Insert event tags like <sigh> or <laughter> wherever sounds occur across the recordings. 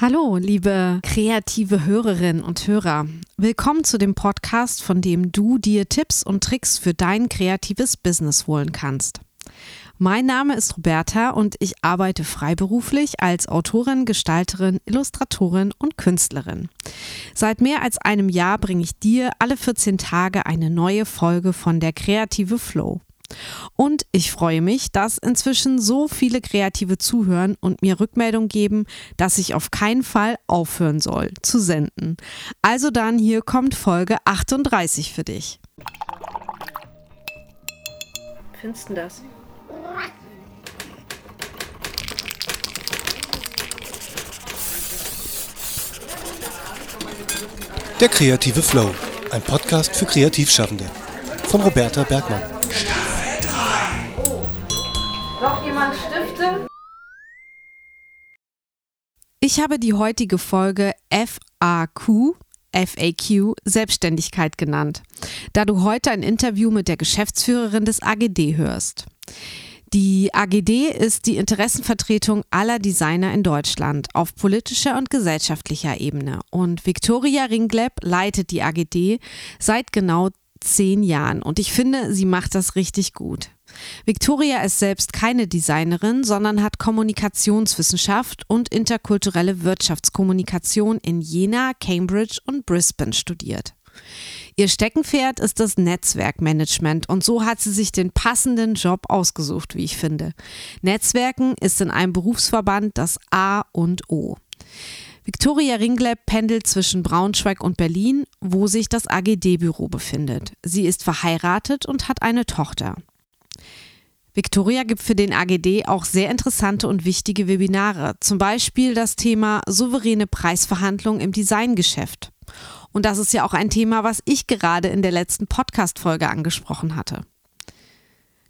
Hallo, liebe kreative Hörerinnen und Hörer. Willkommen zu dem Podcast, von dem du dir Tipps und Tricks für dein kreatives Business holen kannst. Mein Name ist Roberta und ich arbeite freiberuflich als Autorin, Gestalterin, Illustratorin und Künstlerin. Seit mehr als einem Jahr bringe ich dir alle 14 Tage eine neue Folge von der Kreative Flow. Und ich freue mich, dass inzwischen so viele Kreative zuhören und mir Rückmeldung geben, dass ich auf keinen Fall aufhören soll zu senden. Also dann, hier kommt Folge 38 für dich. Findest du das? Der kreative Flow, ein Podcast für Kreativschaffende von Roberta Bergmann. Ich habe die heutige Folge FAQ FAQ Selbstständigkeit genannt, da du heute ein Interview mit der Geschäftsführerin des AGD hörst. Die AGD ist die Interessenvertretung aller Designer in Deutschland auf politischer und gesellschaftlicher Ebene und Viktoria Ringleb leitet die AGD seit genau zehn Jahren und ich finde, sie macht das richtig gut. Victoria ist selbst keine Designerin, sondern hat Kommunikationswissenschaft und interkulturelle Wirtschaftskommunikation in Jena, Cambridge und Brisbane studiert. Ihr Steckenpferd ist das Netzwerkmanagement und so hat sie sich den passenden Job ausgesucht, wie ich finde. Netzwerken ist in einem Berufsverband das A und O. Victoria Ringleb pendelt zwischen Braunschweig und Berlin, wo sich das AGD-Büro befindet. Sie ist verheiratet und hat eine Tochter. Victoria gibt für den AGD auch sehr interessante und wichtige Webinare, zum Beispiel das Thema souveräne Preisverhandlungen im Designgeschäft. Und das ist ja auch ein Thema, was ich gerade in der letzten Podcast-Folge angesprochen hatte.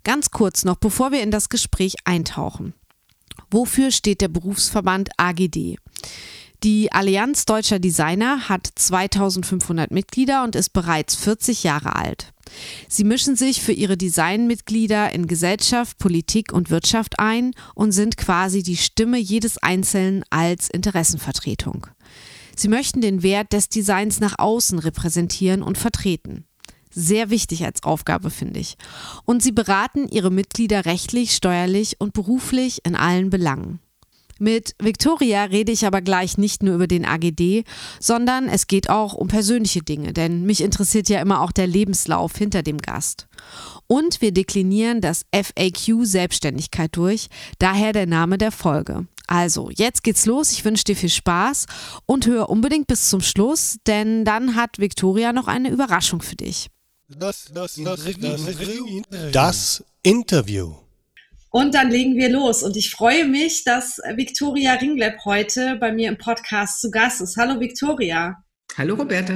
Ganz kurz noch, bevor wir in das Gespräch eintauchen. Wofür steht der Berufsverband AGD? Die Allianz Deutscher Designer hat 2500 Mitglieder und ist bereits 40 Jahre alt. Sie mischen sich für ihre Designmitglieder in Gesellschaft, Politik und Wirtschaft ein und sind quasi die Stimme jedes Einzelnen als Interessenvertretung. Sie möchten den Wert des Designs nach außen repräsentieren und vertreten. Sehr wichtig als Aufgabe, finde ich. Und sie beraten ihre Mitglieder rechtlich, steuerlich und beruflich in allen Belangen. Mit Victoria rede ich aber gleich nicht nur über den AGD, sondern es geht auch um persönliche Dinge, denn mich interessiert ja immer auch der Lebenslauf hinter dem Gast. Und wir deklinieren das FAQ Selbstständigkeit durch, daher der Name der Folge. Also, jetzt geht's los. Ich wünsche dir viel Spaß und hör unbedingt bis zum Schluss, denn dann hat Victoria noch eine Überraschung für dich. Das, das, das, das Interview. Und dann legen wir los. Und ich freue mich, dass Viktoria Ringleb heute bei mir im Podcast zu Gast ist. Hallo Viktoria. Hallo Roberta.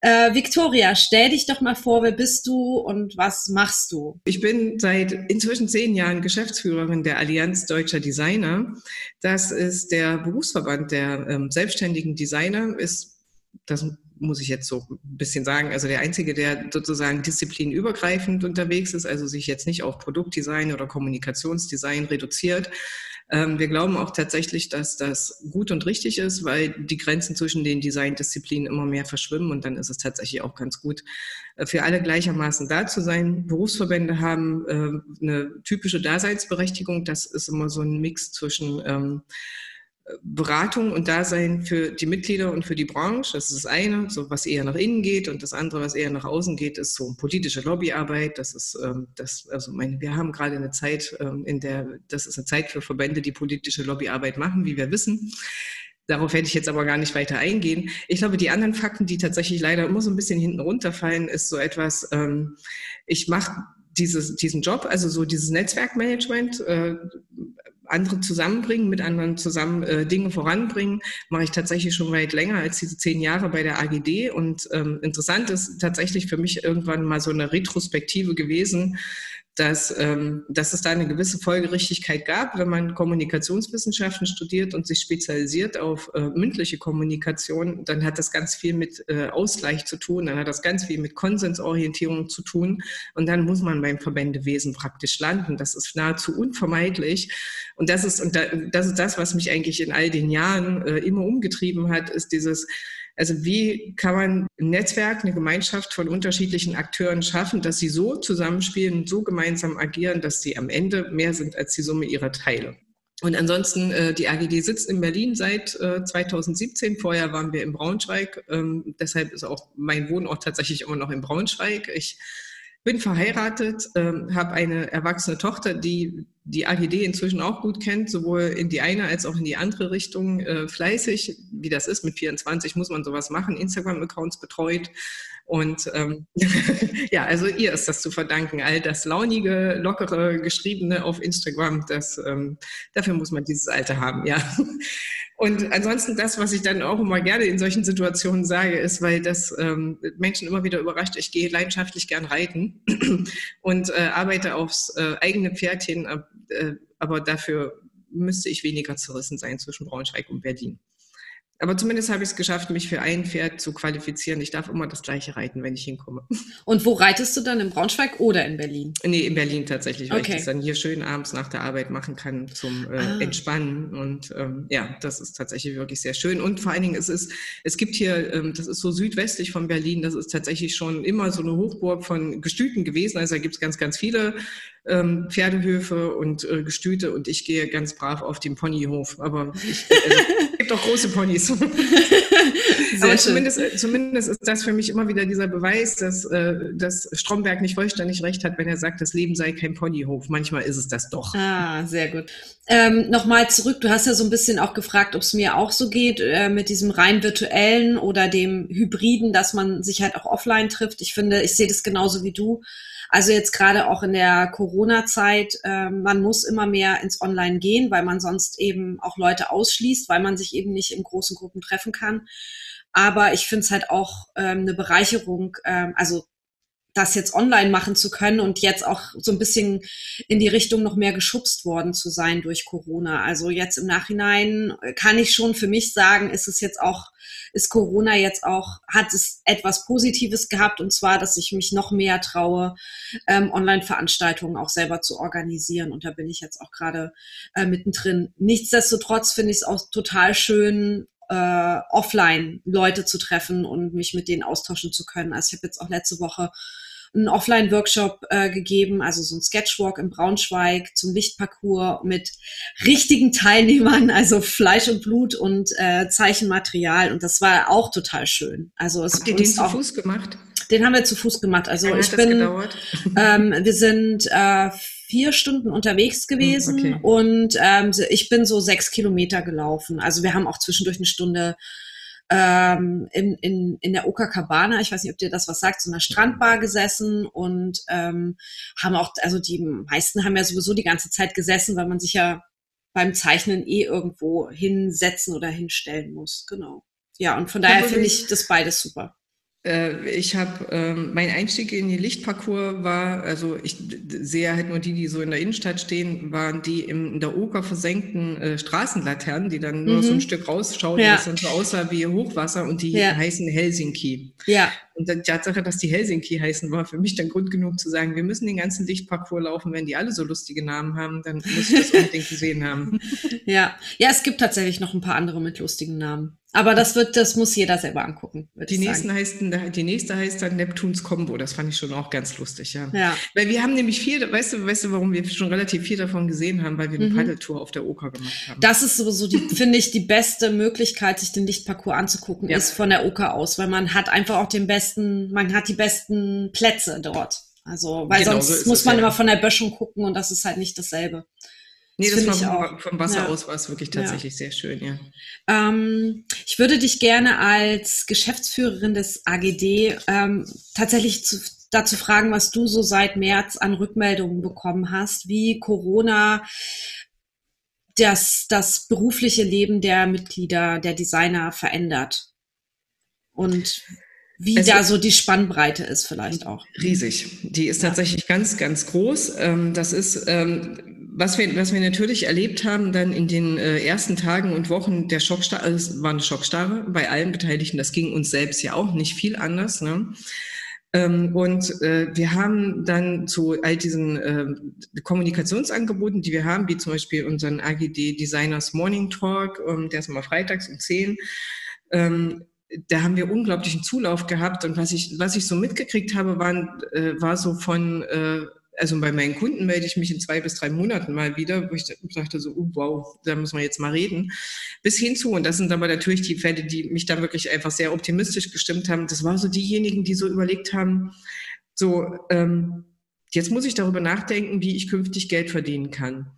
Äh, Victoria, stell dich doch mal vor, wer bist du und was machst du? Ich bin seit inzwischen zehn Jahren Geschäftsführerin der Allianz Deutscher Designer. Das ist der Berufsverband der ähm, selbstständigen Designer. Ist das muss ich jetzt so ein bisschen sagen, also der Einzige, der sozusagen disziplinübergreifend unterwegs ist, also sich jetzt nicht auf Produktdesign oder Kommunikationsdesign reduziert. Ähm, wir glauben auch tatsächlich, dass das gut und richtig ist, weil die Grenzen zwischen den Designdisziplinen immer mehr verschwimmen und dann ist es tatsächlich auch ganz gut, äh, für alle gleichermaßen da zu sein. Berufsverbände haben äh, eine typische Daseinsberechtigung. Das ist immer so ein Mix zwischen ähm, Beratung und Dasein für die Mitglieder und für die Branche. Das ist das eine, so was eher nach innen geht, und das andere, was eher nach außen geht, ist so politische Lobbyarbeit. Das ist ähm, das, also meine, wir haben gerade eine Zeit, ähm, in der das ist eine Zeit für Verbände, die politische Lobbyarbeit machen, wie wir wissen. Darauf werde ich jetzt aber gar nicht weiter eingehen. Ich glaube, die anderen Fakten, die tatsächlich leider immer so ein bisschen hinten runterfallen, ist so etwas, ähm, ich mache dieses, diesen Job, also so dieses Netzwerkmanagement, äh, andere zusammenbringen, mit anderen zusammen äh, Dinge voranbringen, mache ich tatsächlich schon weit länger als diese zehn Jahre bei der AGD. Und ähm, interessant ist tatsächlich für mich irgendwann mal so eine Retrospektive gewesen, dass, ähm, dass es da eine gewisse Folgerichtigkeit gab, wenn man Kommunikationswissenschaften studiert und sich spezialisiert auf äh, mündliche Kommunikation, dann hat das ganz viel mit äh, Ausgleich zu tun, dann hat das ganz viel mit Konsensorientierung zu tun und dann muss man beim Verbändewesen praktisch landen. Das ist nahezu unvermeidlich und das ist, und da, das ist das, was mich eigentlich in all den Jahren äh, immer umgetrieben hat, ist dieses also wie kann man ein Netzwerk, eine Gemeinschaft von unterschiedlichen Akteuren schaffen, dass sie so zusammenspielen, so gemeinsam agieren, dass sie am Ende mehr sind als die Summe ihrer Teile. Und ansonsten, äh, die AGD sitzt in Berlin seit äh, 2017. Vorher waren wir in Braunschweig. Ähm, deshalb ist auch mein Wohnort tatsächlich immer noch in Braunschweig. Ich bin verheiratet, ähm, habe eine erwachsene Tochter, die die AGD inzwischen auch gut kennt, sowohl in die eine als auch in die andere Richtung äh, fleißig. Wie das ist, mit 24 muss man sowas machen, Instagram-Accounts betreut. Und ähm, <laughs> ja, also ihr ist das zu verdanken, all das launige, lockere, geschriebene auf Instagram, das, ähm, dafür muss man dieses Alter haben, ja. <laughs> Und ansonsten das, was ich dann auch immer gerne in solchen Situationen sage, ist, weil das ähm, Menschen immer wieder überrascht, ich gehe leidenschaftlich gern reiten <clears throat> und äh, arbeite aufs äh, eigene Pferd hin, äh, aber dafür müsste ich weniger zerrissen sein zwischen Braunschweig und Berlin. Aber zumindest habe ich es geschafft, mich für ein Pferd zu qualifizieren. Ich darf immer das gleiche reiten, wenn ich hinkomme. <laughs> Und wo reitest du dann? In Braunschweig oder in Berlin? Nee, in Berlin tatsächlich, weil okay. ich das dann hier schön abends nach der Arbeit machen kann zum äh, ah. Entspannen. Und ähm, ja, das ist tatsächlich wirklich sehr schön. Und vor allen Dingen, es ist, es gibt hier, ähm, das ist so südwestlich von Berlin, das ist tatsächlich schon immer so eine Hochburg von Gestüten gewesen. Also da gibt es ganz, ganz viele ähm, Pferdehöfe und äh, Gestüte und ich gehe ganz brav auf den Ponyhof. Aber ich, also, <laughs> es gibt auch große Ponys. <laughs> <laughs> Aber zumindest, äh, zumindest ist das für mich immer wieder dieser Beweis, dass, äh, dass Stromberg nicht vollständig recht hat, wenn er sagt, das Leben sei kein Ponyhof. Manchmal ist es das doch. Ah, sehr gut. Ähm, Nochmal zurück, du hast ja so ein bisschen auch gefragt, ob es mir auch so geht äh, mit diesem rein virtuellen oder dem Hybriden, dass man sich halt auch offline trifft. Ich finde, ich sehe das genauso wie du. Also jetzt gerade auch in der Corona-Zeit, äh, man muss immer mehr ins Online gehen, weil man sonst eben auch Leute ausschließt, weil man sich eben nicht in großen Gruppen treffen kann. Aber ich finde es halt auch ähm, eine Bereicherung, ähm, also das jetzt online machen zu können und jetzt auch so ein bisschen in die Richtung noch mehr geschubst worden zu sein durch Corona. Also jetzt im Nachhinein kann ich schon für mich sagen, ist es jetzt auch, ist Corona jetzt auch, hat es etwas Positives gehabt und zwar, dass ich mich noch mehr traue, ähm, Online-Veranstaltungen auch selber zu organisieren und da bin ich jetzt auch gerade äh, mittendrin. Nichtsdestotrotz finde ich es auch total schön, äh, offline Leute zu treffen und mich mit denen austauschen zu können. Also ich habe jetzt auch letzte Woche einen Offline-Workshop äh, gegeben, also so ein Sketchwalk in Braunschweig zum Lichtparcours mit richtigen Teilnehmern, <laughs> also Fleisch und Blut und äh, Zeichenmaterial. Und das war auch total schön. Also es Habt ihr den zu Fuß gemacht? Den haben wir zu Fuß gemacht. Also ich bin, <laughs> ähm, wir sind äh, vier Stunden unterwegs gewesen hm, okay. und ähm, ich bin so sechs Kilometer gelaufen. Also wir haben auch zwischendurch eine Stunde ähm, in, in, in der Oka Cabana, ich weiß nicht, ob dir das was sagt, so einer Strandbar gesessen und ähm, haben auch, also die meisten haben ja sowieso die ganze Zeit gesessen, weil man sich ja beim Zeichnen eh irgendwo hinsetzen oder hinstellen muss. Genau. Ja, und von daher finde ich das beides super. Äh, ich habe, ähm, mein Einstieg in die Lichtparcours war, also ich sehe halt nur die, die so in der Innenstadt stehen, waren die in der Oker versenkten äh, Straßenlaternen, die dann nur mhm. so ein mhm. Stück rausschauten, ja. das dann so aussah wie Hochwasser und die ja. heißen Helsinki. Ja. Und die Tatsache, dass die Helsinki heißen, war für mich dann Grund genug zu sagen, wir müssen den ganzen Lichtparcours laufen. Wenn die alle so lustige Namen haben, dann muss ich das unbedingt gesehen haben. <laughs> Ja, ja, es gibt tatsächlich noch ein paar andere mit lustigen Namen. Aber das wird, das muss jeder selber angucken. Die, nächsten heißt, die nächste heißt dann Neptuns Combo. Das fand ich schon auch ganz lustig, ja. ja. Weil wir haben nämlich viel, weißt du, weißt du, warum wir schon relativ viel davon gesehen haben, weil wir eine mhm. Paddeltour auf der Oka gemacht haben. Das ist sowieso die, finde ich, die beste Möglichkeit, sich den Lichtparcours anzugucken, ja. ist von der Oka aus, weil man hat einfach auch den besten, man hat die besten Plätze dort. Also, weil genau sonst so muss man ja. immer von der Böschung gucken und das ist halt nicht dasselbe. Nee, das, das war vom, vom, Wasser ja. aus war es wirklich tatsächlich ja. sehr schön, ja. Ähm, ich würde dich gerne als Geschäftsführerin des AGD ähm, tatsächlich zu, dazu fragen, was du so seit März an Rückmeldungen bekommen hast, wie Corona das, das berufliche Leben der Mitglieder, der Designer verändert. Und wie es da so die Spannbreite ist vielleicht auch. Riesig. Die ist tatsächlich ganz, ganz groß. Ähm, das ist, ähm, was wir, was wir natürlich erlebt haben dann in den äh, ersten Tagen und Wochen der Schockstarre, also es war eine Schockstarre bei allen Beteiligten. Das ging uns selbst ja auch nicht viel anders. Ne? Ähm, und äh, wir haben dann zu all diesen äh, Kommunikationsangeboten, die wir haben, wie zum Beispiel unseren AGD Designers Morning Talk, der ist immer freitags um 10, ähm, da haben wir unglaublichen Zulauf gehabt. Und was ich, was ich so mitgekriegt habe, waren, äh, war so von, äh, also bei meinen Kunden melde ich mich in zwei bis drei Monaten mal wieder, wo ich dachte so, oh, wow, da müssen wir jetzt mal reden. Bis hin zu, und das sind aber natürlich die Fälle, die mich dann wirklich einfach sehr optimistisch gestimmt haben. Das waren so diejenigen, die so überlegt haben, so, ähm, jetzt muss ich darüber nachdenken, wie ich künftig Geld verdienen kann.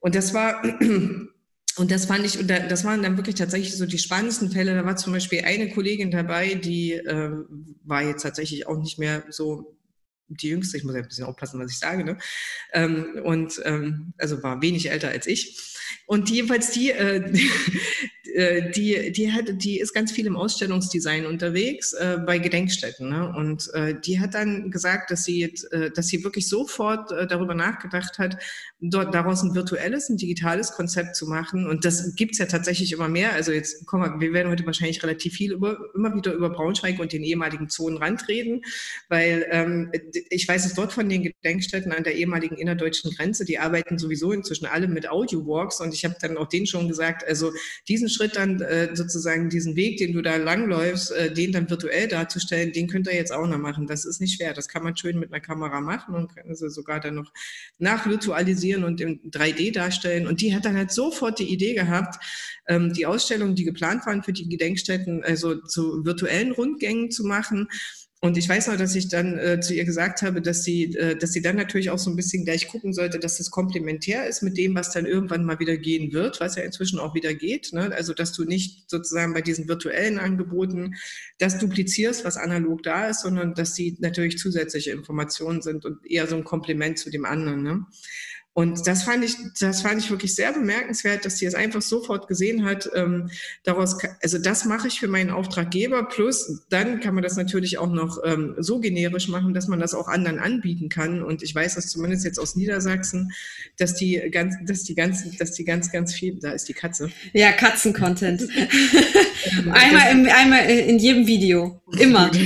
Und das war <clears throat> und das fand ich, und das waren dann wirklich tatsächlich so die spannendsten Fälle. Da war zum Beispiel eine Kollegin dabei, die äh, war jetzt tatsächlich auch nicht mehr so die jüngste, ich muss ja ein bisschen aufpassen, was ich sage, ne? Ähm, und ähm, also war wenig älter als ich. Und jedenfalls die, äh, <laughs> äh, die, die, hat, die ist ganz viel im Ausstellungsdesign unterwegs äh, bei Gedenkstätten. Ne? Und äh, die hat dann gesagt, dass sie, äh, dass sie wirklich sofort äh, darüber nachgedacht hat, dort, daraus ein virtuelles, ein digitales Konzept zu machen. Und das gibt's ja tatsächlich immer mehr. Also jetzt, komm mal, wir werden heute wahrscheinlich relativ viel über, immer wieder über Braunschweig und den ehemaligen Zonenrand reden, weil ähm, ich weiß es dort von den Gedenkstätten an der ehemaligen innerdeutschen Grenze, die arbeiten sowieso inzwischen alle mit Audio-Walks und ich habe dann auch denen schon gesagt, also diesen Schritt dann äh, sozusagen diesen Weg, den du da langläufst, äh, den dann virtuell darzustellen, den könnt ihr jetzt auch noch machen. Das ist nicht schwer. Das kann man schön mit einer Kamera machen und kann sie sogar dann noch nachvirtualisieren und im 3D darstellen. Und die hat dann halt sofort die Idee gehabt, ähm, die Ausstellungen, die geplant waren für die Gedenkstätten, also zu virtuellen Rundgängen zu machen und ich weiß noch, dass ich dann äh, zu ihr gesagt habe, dass sie, äh, dass sie dann natürlich auch so ein bisschen gleich gucken sollte, dass das komplementär ist mit dem, was dann irgendwann mal wieder gehen wird, was ja inzwischen auch wieder geht. Ne? Also, dass du nicht sozusagen bei diesen virtuellen Angeboten das duplizierst, was analog da ist, sondern dass sie natürlich zusätzliche Informationen sind und eher so ein Komplement zu dem anderen. Ne? Und das fand ich, das fand ich wirklich sehr bemerkenswert, dass sie es einfach sofort gesehen hat. Ähm, daraus, also das mache ich für meinen Auftraggeber. Plus dann kann man das natürlich auch noch ähm, so generisch machen, dass man das auch anderen anbieten kann. Und ich weiß das zumindest jetzt aus Niedersachsen, dass die ganz, dass die ganzen, dass die ganz, ganz viel, da ist die Katze. Ja, Katzen-Content. <laughs> einmal, im, einmal in jedem Video. Immer. <laughs>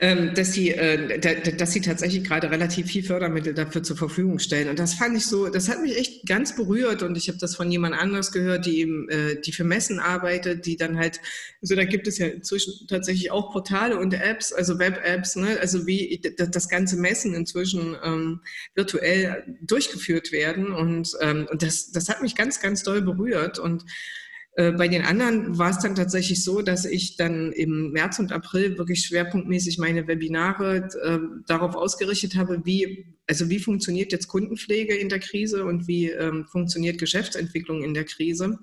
ähm, dass sie, äh, da, dass sie tatsächlich gerade relativ viel Fördermittel dafür zur Verfügung stellen. Und das fand ich so, das hat mich echt ganz berührt. Und ich habe das von jemand anders gehört, die eben, äh, die für Messen arbeitet, die dann halt, also da gibt es ja inzwischen tatsächlich auch Portale und Apps, also Web-Apps, ne? also wie das ganze Messen inzwischen ähm, virtuell durchgeführt werden. Und, ähm, und das, das hat mich ganz, ganz doll berührt. Und bei den anderen war es dann tatsächlich so, dass ich dann im März und April wirklich schwerpunktmäßig meine Webinare äh, darauf ausgerichtet habe, wie, also wie funktioniert jetzt Kundenpflege in der Krise und wie ähm, funktioniert Geschäftsentwicklung in der Krise.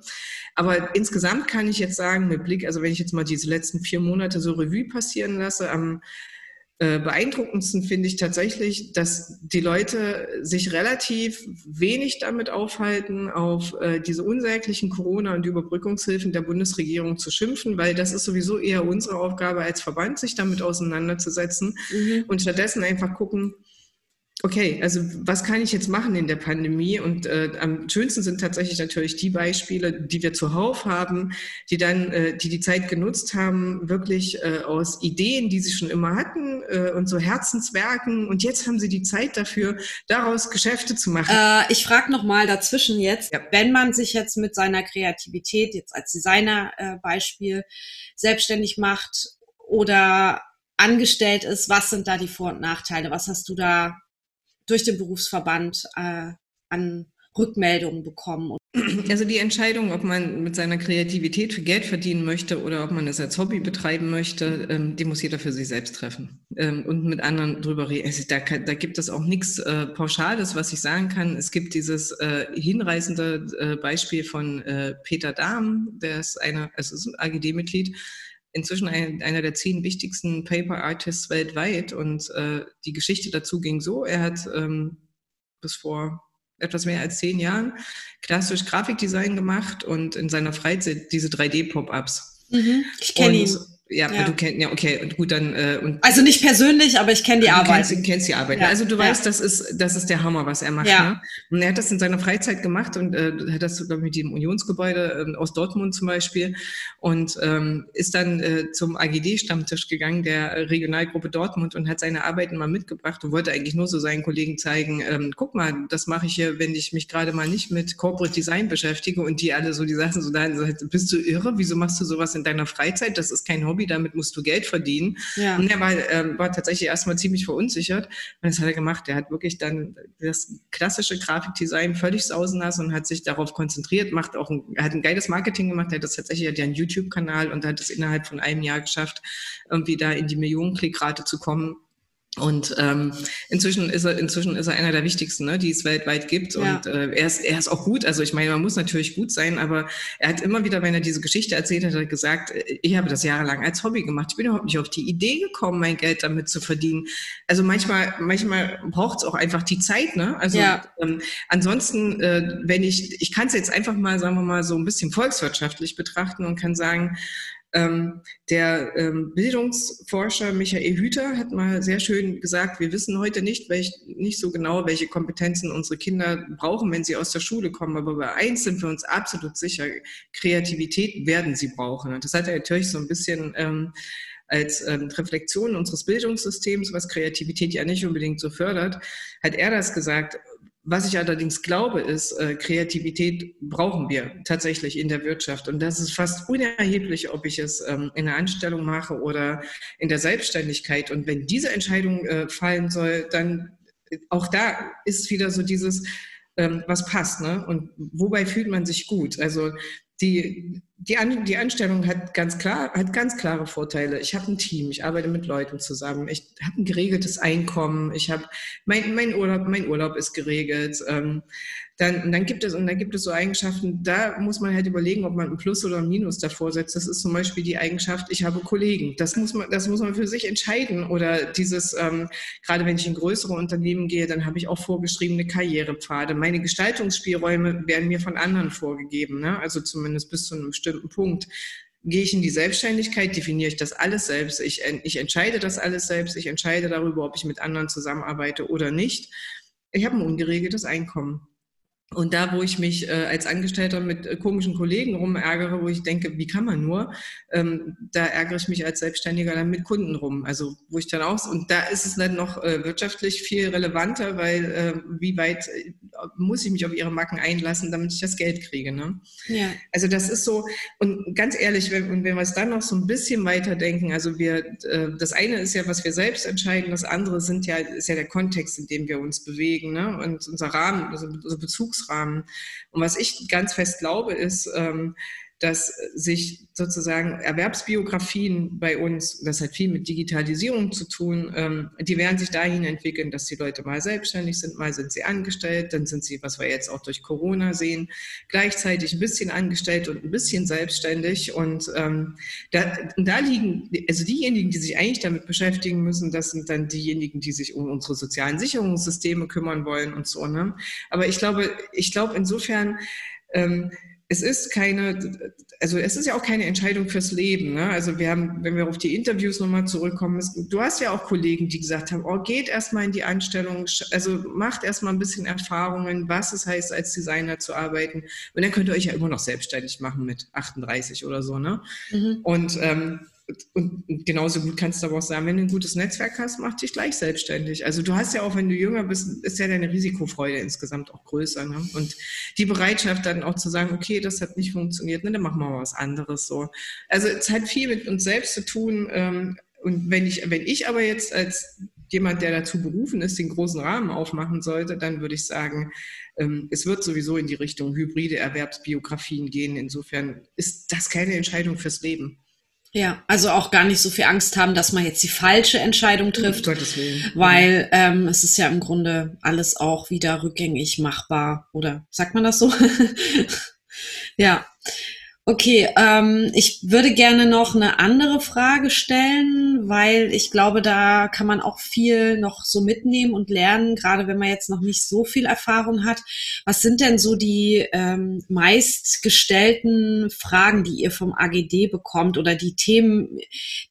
Aber insgesamt kann ich jetzt sagen, mit Blick, also wenn ich jetzt mal diese letzten vier Monate so Revue passieren lasse, am äh, beeindruckendsten finde ich tatsächlich, dass die Leute sich relativ wenig damit aufhalten, auf äh, diese unsäglichen Corona- und Überbrückungshilfen der Bundesregierung zu schimpfen, weil das ist sowieso eher unsere Aufgabe als Verband, sich damit auseinanderzusetzen mhm. und stattdessen einfach gucken, Okay, also was kann ich jetzt machen in der Pandemie? Und äh, am schönsten sind tatsächlich natürlich die Beispiele, die wir zuhauf haben, die dann, äh, die die Zeit genutzt haben, wirklich äh, aus Ideen, die sie schon immer hatten äh, und so Herzenswerken. Und jetzt haben sie die Zeit dafür, daraus Geschäfte zu machen. Äh, ich frage noch mal dazwischen jetzt, ja. wenn man sich jetzt mit seiner Kreativität jetzt als Designer äh, Beispiel selbstständig macht oder angestellt ist, was sind da die Vor- und Nachteile? Was hast du da durch den Berufsverband äh, an Rückmeldungen bekommen. Also die Entscheidung, ob man mit seiner Kreativität für Geld verdienen möchte oder ob man es als Hobby betreiben möchte, ähm, die muss jeder für sich selbst treffen ähm, und mit anderen drüber reden. Also da, da, gibt es auch nichts äh, Pauschales, was ich sagen kann. Es gibt dieses äh, hinreißende äh, Beispiel von Peter Dahm, der ist einer, also ist ein AGD-Mitglied, inzwischen ein, einer der zehn wichtigsten Paper Artists weltweit. Und äh, die Geschichte dazu ging so, er hat ähm, bis vor etwas mehr als zehn Jahren klassisch Grafikdesign gemacht und in seiner Freizeit diese 3D-Pop-Ups. Mhm, ich kenne ihn. Ja, ja. du kennst, ja, okay, gut, dann. Äh, und also nicht persönlich, aber ich kenne die Arbeit. Du kennst, die Arbeit. Ja. Also du weißt, das ist, das ist der Hammer, was er macht. Ja. Ne? Und er hat das in seiner Freizeit gemacht und äh, hat das, glaube ich, mit dem Unionsgebäude äh, aus Dortmund zum Beispiel und ähm, ist dann äh, zum AGD-Stammtisch gegangen, der Regionalgruppe Dortmund und hat seine Arbeiten mal mitgebracht und wollte eigentlich nur so seinen Kollegen zeigen, ähm, guck mal, das mache ich hier, wenn ich mich gerade mal nicht mit Corporate Design beschäftige und die alle so, die Sachen so da, bist du irre? Wieso machst du sowas in deiner Freizeit? Das ist kein Hobby Hobby, damit musst du Geld verdienen. Ja. Und er war, äh, war tatsächlich erstmal ziemlich verunsichert. Und das hat er gemacht. Er hat wirklich dann das klassische Grafikdesign völlig sausen lassen und hat sich darauf konzentriert, macht auch ein, hat ein geiles Marketing gemacht. Er hat das tatsächlich, hat ja einen YouTube-Kanal und hat es innerhalb von einem Jahr geschafft, irgendwie da in die Millionen-Klickrate zu kommen und ähm, inzwischen ist er inzwischen ist er einer der wichtigsten, ne, die es weltweit gibt. Ja. Und äh, er ist er ist auch gut. Also ich meine, man muss natürlich gut sein, aber er hat immer wieder, wenn er diese Geschichte erzählt hat, er gesagt, äh, ich habe das jahrelang als Hobby gemacht. Ich bin überhaupt nicht auf die Idee gekommen, mein Geld damit zu verdienen. Also manchmal manchmal braucht es auch einfach die Zeit, ne? Also ja. ähm, ansonsten, äh, wenn ich ich kann es jetzt einfach mal, sagen wir mal, so ein bisschen volkswirtschaftlich betrachten und kann sagen, ähm, der ähm, Bildungsforscher Michael Hüter hat mal sehr schön gesagt, wir wissen heute nicht, welch, nicht so genau, welche Kompetenzen unsere Kinder brauchen, wenn sie aus der Schule kommen. Aber bei eins sind wir uns absolut sicher, Kreativität werden sie brauchen. Und das hat er natürlich so ein bisschen ähm, als ähm, Reflexion unseres Bildungssystems, was Kreativität ja nicht unbedingt so fördert, hat er das gesagt. Was ich allerdings glaube, ist, äh, Kreativität brauchen wir tatsächlich in der Wirtschaft. Und das ist fast unerheblich, ob ich es ähm, in der Anstellung mache oder in der Selbstständigkeit. Und wenn diese Entscheidung äh, fallen soll, dann äh, auch da ist wieder so dieses, ähm, was passt, ne? Und wobei fühlt man sich gut? Also die, die, An die Anstellung hat ganz klar, hat ganz klare Vorteile. Ich habe ein Team, ich arbeite mit Leuten zusammen, ich habe ein geregeltes Einkommen, ich habe mein, mein Urlaub, mein Urlaub ist geregelt. Ähm, dann, dann gibt es, und dann gibt es so Eigenschaften, da muss man halt überlegen, ob man ein Plus oder ein Minus davor setzt. Das ist zum Beispiel die Eigenschaft, ich habe Kollegen. Das muss man, das muss man für sich entscheiden. Oder dieses, ähm, gerade wenn ich in größere Unternehmen gehe, dann habe ich auch vorgeschriebene Karrierepfade. Meine Gestaltungsspielräume werden mir von anderen vorgegeben, ne? also zumindest bis zu einem bestimmten Punkt gehe ich in die Selbstständigkeit, definiere ich das alles selbst. Ich, ich entscheide das alles selbst. Ich entscheide darüber, ob ich mit anderen zusammenarbeite oder nicht. Ich habe ein ungeregeltes Einkommen. Und da, wo ich mich äh, als Angestellter mit äh, komischen Kollegen rumärgere, wo ich denke, wie kann man nur, ähm, da ärgere ich mich als Selbstständiger dann mit Kunden rum. Also wo ich dann auch, und da ist es dann noch äh, wirtschaftlich viel relevanter, weil äh, wie weit äh, muss ich mich auf ihre Macken einlassen, damit ich das Geld kriege. Ne? Ja. Also das ist so, und ganz ehrlich, wenn, wenn wir es dann noch so ein bisschen weiter denken, also wir, äh, das eine ist ja, was wir selbst entscheiden, das andere sind ja, ist ja der Kontext, in dem wir uns bewegen, ne? Und unser Rahmen, also unser Bezug Bezugsrahmen. Und was ich ganz fest glaube, ist, ähm, dass sich sozusagen Erwerbsbiografien bei uns, das hat viel mit Digitalisierung zu tun, ähm, die werden sich dahin entwickeln, dass die Leute mal selbstständig sind, mal sind sie angestellt, dann sind sie, was wir jetzt auch durch Corona sehen, gleichzeitig ein bisschen angestellt und ein bisschen selbstständig. Und ähm, da, da liegen, also diejenigen, die sich eigentlich damit beschäftigen müssen, das sind dann diejenigen, die sich um unsere sozialen Sicherungssysteme kümmern wollen und so. Ne? Aber ich glaube, ich glaube insofern, ähm, es ist keine, also es ist ja auch keine Entscheidung fürs Leben. Ne? Also wir haben, wenn wir auf die Interviews nochmal zurückkommen, es, du hast ja auch Kollegen, die gesagt haben, oh, geht erstmal in die Anstellung, also macht erstmal ein bisschen Erfahrungen, was es heißt, als Designer zu arbeiten. Und dann könnt ihr euch ja immer noch selbstständig machen mit 38 oder so. Ne? Mhm. Und ähm, und genauso gut kannst du aber auch sagen, wenn du ein gutes Netzwerk hast, mach dich gleich selbstständig. Also du hast ja auch, wenn du jünger bist, ist ja deine Risikofreude insgesamt auch größer. Ne? Und die Bereitschaft dann auch zu sagen, okay, das hat nicht funktioniert, ne, dann machen wir mal was anderes so. Also es hat viel mit uns selbst zu tun. Ähm, und wenn ich, wenn ich aber jetzt als jemand, der dazu berufen ist, den großen Rahmen aufmachen sollte, dann würde ich sagen, ähm, es wird sowieso in die Richtung hybride Erwerbsbiografien gehen. Insofern ist das keine Entscheidung fürs Leben. Ja, also auch gar nicht so viel Angst haben, dass man jetzt die falsche Entscheidung trifft, weil ähm, es ist ja im Grunde alles auch wieder rückgängig machbar, oder sagt man das so? <laughs> ja. Okay, ähm, ich würde gerne noch eine andere Frage stellen, weil ich glaube, da kann man auch viel noch so mitnehmen und lernen, gerade wenn man jetzt noch nicht so viel Erfahrung hat. Was sind denn so die ähm, meistgestellten Fragen, die ihr vom AGD bekommt oder die Themen,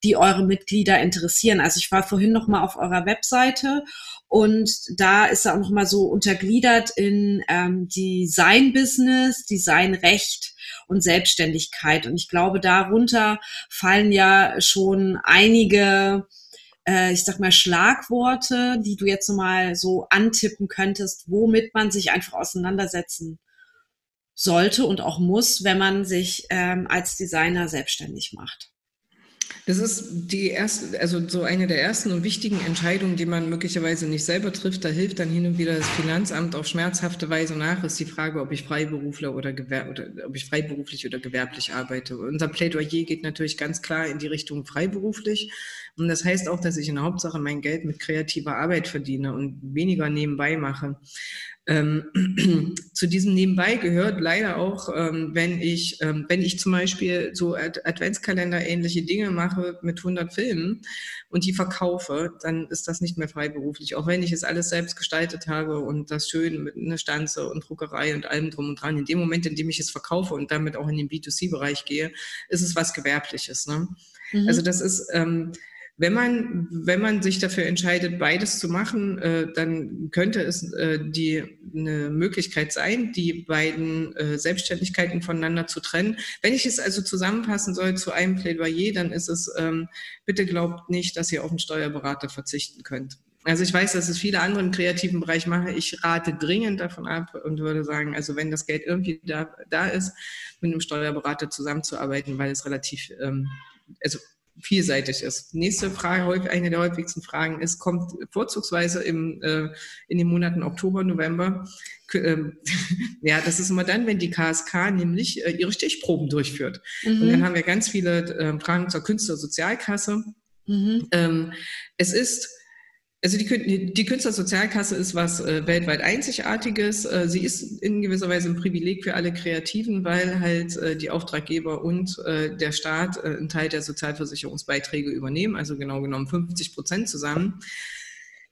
die eure Mitglieder interessieren? Also ich war vorhin noch mal auf eurer Webseite und da ist er auch noch mal so untergliedert in ähm, Design-Business, Designrecht und Selbstständigkeit. Und ich glaube, darunter fallen ja schon einige, äh, ich sag mal, Schlagworte, die du jetzt mal so antippen könntest, womit man sich einfach auseinandersetzen sollte und auch muss, wenn man sich ähm, als Designer selbstständig macht. Das ist die erste, also so eine der ersten und wichtigen Entscheidungen, die man möglicherweise nicht selber trifft. Da hilft dann hin und wieder das Finanzamt auf schmerzhafte Weise nach. Ist die Frage, ob ich Freiberufler oder, Gewer oder ob ich freiberuflich oder gewerblich arbeite. Unser Plädoyer geht natürlich ganz klar in die Richtung freiberuflich. Und das heißt auch, dass ich in der Hauptsache mein Geld mit kreativer Arbeit verdiene und weniger nebenbei mache. Ähm, <clears throat> zu diesem Nebenbei gehört leider auch, ähm, wenn ich, ähm, wenn ich zum Beispiel so Ad Adventskalender ähnliche Dinge mache mit 100 Filmen und die verkaufe, dann ist das nicht mehr freiberuflich. Auch wenn ich es alles selbst gestaltet habe und das schön mit einer Stanze und Druckerei und allem drum und dran. In dem Moment, in dem ich es verkaufe und damit auch in den B2C-Bereich gehe, ist es was Gewerbliches. Ne? Mhm. Also das ist, ähm, wenn man, wenn man sich dafür entscheidet, beides zu machen, äh, dann könnte es äh, die eine Möglichkeit sein, die beiden äh, Selbstständigkeiten voneinander zu trennen. Wenn ich es also zusammenfassen soll zu einem Plädoyer, dann ist es, ähm, bitte glaubt nicht, dass ihr auf einen Steuerberater verzichten könnt. Also ich weiß, dass es viele andere im kreativen Bereich machen. Ich rate dringend davon ab und würde sagen, also wenn das Geld irgendwie da, da ist, mit einem Steuerberater zusammenzuarbeiten, weil es relativ, ähm, also vielseitig ist. Nächste Frage, eine der häufigsten Fragen ist, kommt vorzugsweise im, äh, in den Monaten Oktober, November. Ähm, <laughs> ja, das ist immer dann, wenn die KSK nämlich äh, ihre Stichproben durchführt. Mhm. Und dann haben wir ganz viele äh, Fragen zur Künstlersozialkasse. Mhm. Ähm, es ist also die, die Künstlersozialkasse ist was äh, weltweit Einzigartiges. Äh, sie ist in gewisser Weise ein Privileg für alle Kreativen, weil halt äh, die Auftraggeber und äh, der Staat äh, einen Teil der Sozialversicherungsbeiträge übernehmen, also genau genommen 50 Prozent zusammen.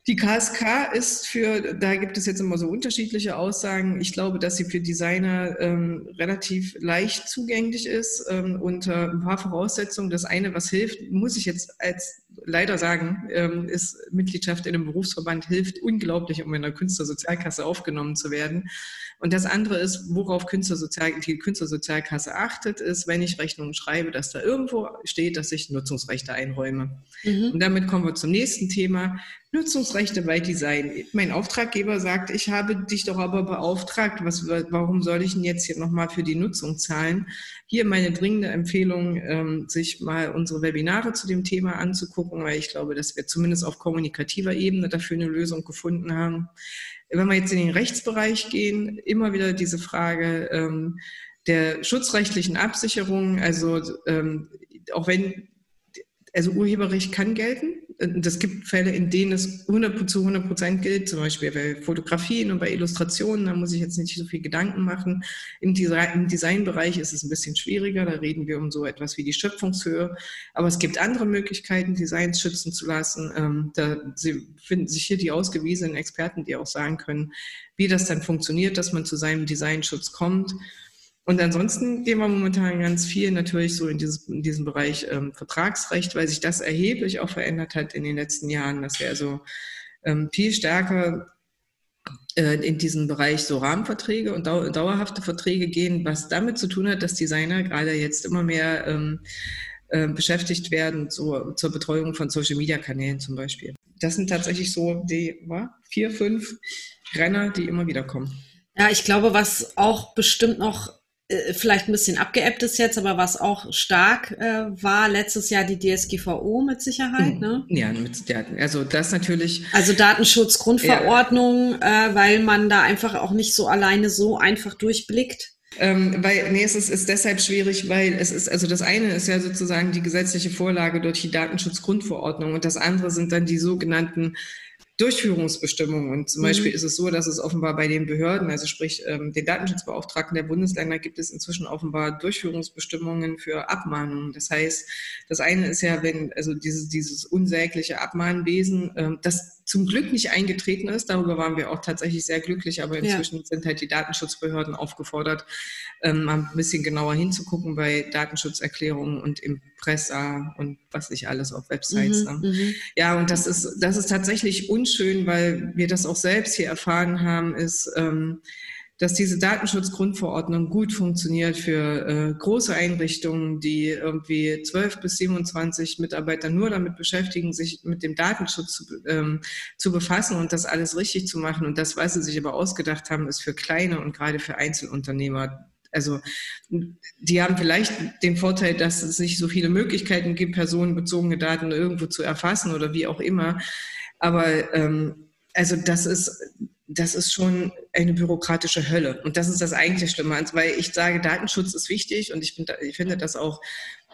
Die KSK ist für, da gibt es jetzt immer so unterschiedliche Aussagen. Ich glaube, dass sie für Designer ähm, relativ leicht zugänglich ist ähm, unter ein paar Voraussetzungen. Das eine, was hilft, muss ich jetzt als leider sagen, ähm, ist Mitgliedschaft in einem Berufsverband hilft unglaublich, um in der Künstlersozialkasse aufgenommen zu werden. Und das andere ist, worauf Künstlersozial, die Künstlersozialkasse achtet, ist, wenn ich Rechnungen schreibe, dass da irgendwo steht, dass ich Nutzungsrechte einräume. Mhm. Und damit kommen wir zum nächsten Thema. Nutzungsrechte bei Design. Mein Auftraggeber sagt, ich habe dich doch aber beauftragt. Was, warum soll ich denn jetzt hier nochmal für die Nutzung zahlen? Hier meine dringende Empfehlung, ähm, sich mal unsere Webinare zu dem Thema anzugucken, weil ich glaube, dass wir zumindest auf kommunikativer Ebene dafür eine Lösung gefunden haben. Wenn wir jetzt in den Rechtsbereich gehen, immer wieder diese Frage ähm, der schutzrechtlichen Absicherung. Also ähm, auch wenn also Urheberrecht kann gelten. Das gibt Fälle, in denen es 100, zu 100 Prozent gilt, zum Beispiel bei Fotografien und bei Illustrationen. Da muss ich jetzt nicht so viel Gedanken machen. Im Designbereich ist es ein bisschen schwieriger. Da reden wir um so etwas wie die Schöpfungshöhe. Aber es gibt andere Möglichkeiten, Designs schützen zu lassen. Ähm, da finden sich hier die ausgewiesenen Experten, die auch sagen können, wie das dann funktioniert, dass man zu seinem Designschutz kommt. Und ansonsten gehen wir momentan ganz viel natürlich so in, dieses, in diesen Bereich ähm, Vertragsrecht, weil sich das erheblich auch verändert hat in den letzten Jahren, dass wir also ähm, viel stärker äh, in diesen Bereich so Rahmenverträge und dau dauerhafte Verträge gehen, was damit zu tun hat, dass Designer gerade jetzt immer mehr ähm, äh, beschäftigt werden so, zur Betreuung von Social-Media-Kanälen zum Beispiel. Das sind tatsächlich so die wa, vier, fünf Renner, die immer wieder kommen. Ja, ich glaube, was auch bestimmt noch vielleicht ein bisschen abgeebbt ist jetzt, aber was auch stark äh, war letztes Jahr die DSGVO mit Sicherheit, ne? Ja, mit, ja, also das natürlich. Also Datenschutzgrundverordnung, ja. äh, weil man da einfach auch nicht so alleine so einfach durchblickt. Ähm, weil, nee, es ist, ist deshalb schwierig, weil es ist, also das eine ist ja sozusagen die gesetzliche Vorlage durch die Datenschutzgrundverordnung und das andere sind dann die sogenannten Durchführungsbestimmungen. Und zum mhm. Beispiel ist es so, dass es offenbar bei den Behörden, also sprich ähm, den Datenschutzbeauftragten der Bundesländer, gibt es inzwischen offenbar Durchführungsbestimmungen für Abmahnungen. Das heißt, das eine ist ja, wenn also dieses, dieses unsägliche Abmahnwesen, ähm, das zum Glück nicht eingetreten ist, darüber waren wir auch tatsächlich sehr glücklich, aber inzwischen ja. sind halt die Datenschutzbehörden aufgefordert, ähm, mal ein bisschen genauer hinzugucken bei Datenschutzerklärungen und Impressa und was nicht alles auf Websites. Mhm, ne? Mhm. Ja, und das ist, das ist tatsächlich unschön, weil wir das auch selbst hier erfahren haben, ist, ähm, dass diese Datenschutzgrundverordnung gut funktioniert für äh, große Einrichtungen, die irgendwie 12 bis 27 Mitarbeiter nur damit beschäftigen, sich mit dem Datenschutz zu, ähm, zu befassen und das alles richtig zu machen. Und das, was sie sich aber ausgedacht haben, ist für kleine und gerade für Einzelunternehmer also die haben vielleicht den Vorteil, dass es nicht so viele Möglichkeiten gibt, personenbezogene Daten irgendwo zu erfassen oder wie auch immer. Aber ähm, also das ist, das ist schon eine bürokratische Hölle. Und das ist das eigentlich Schlimme, weil ich sage, Datenschutz ist wichtig und ich, bin, ich finde das auch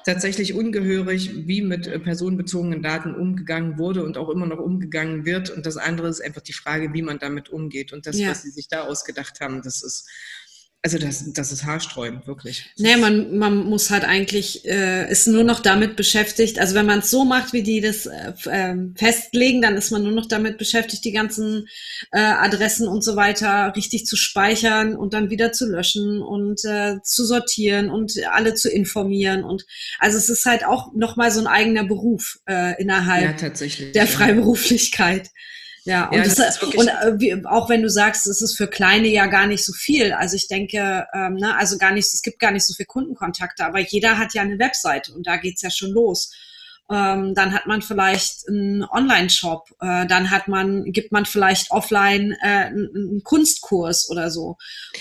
tatsächlich ungehörig, wie mit äh, personenbezogenen Daten umgegangen wurde und auch immer noch umgegangen wird. Und das andere ist einfach die Frage, wie man damit umgeht. Und das, ja. was sie sich da ausgedacht haben, das ist also das, das ist haarsträubend, wirklich. Nee, man, man muss halt eigentlich, äh, ist nur noch damit beschäftigt, also wenn man es so macht, wie die das äh, ähm, festlegen, dann ist man nur noch damit beschäftigt, die ganzen äh, Adressen und so weiter richtig zu speichern und dann wieder zu löschen und äh, zu sortieren und alle zu informieren. Und also es ist halt auch nochmal so ein eigener Beruf äh, innerhalb ja, der. Freiberuflichkeit. Ja, und, ja, das, das und äh, auch wenn du sagst, es ist für Kleine ja gar nicht so viel. Also ich denke, ähm, ne, also gar nicht, es gibt gar nicht so viel Kundenkontakte, aber jeder hat ja eine Webseite und da geht's ja schon los. Ähm, dann hat man vielleicht einen Online-Shop, äh, dann hat man, gibt man vielleicht offline äh, einen, Kunstkurs oder so.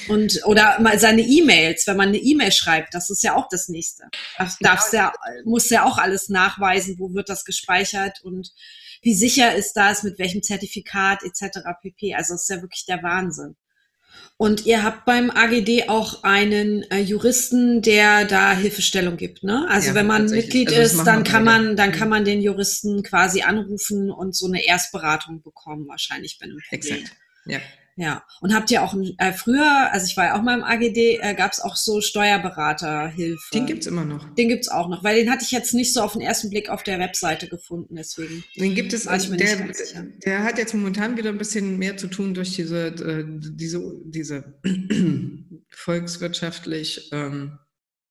Und oder mal seine E-Mails, wenn man eine E-Mail schreibt, das ist ja auch das nächste. Das darfst ja, muss ja auch alles nachweisen, wo wird das gespeichert und wie sicher ist das, mit welchem Zertifikat etc. pp. Also das ist ja wirklich der Wahnsinn. Und ihr habt beim AGD auch einen äh, Juristen, der da Hilfestellung gibt, ne? Also ja, wenn man Mitglied also ist, dann kann man, dann kann man den Juristen quasi anrufen und so eine Erstberatung bekommen, wahrscheinlich bei einem Exakt. Ja. Ja, und habt ihr auch äh, früher, also ich war ja auch mal im AGD, äh, gab es auch so Steuerberaterhilfe. Den gibt's immer noch. Den gibt's auch noch, weil den hatte ich jetzt nicht so auf den ersten Blick auf der Webseite gefunden, deswegen. Den gibt es, also der, der hat jetzt momentan wieder ein bisschen mehr zu tun durch diese, äh, diese, diese <clears throat> volkswirtschaftlich ähm,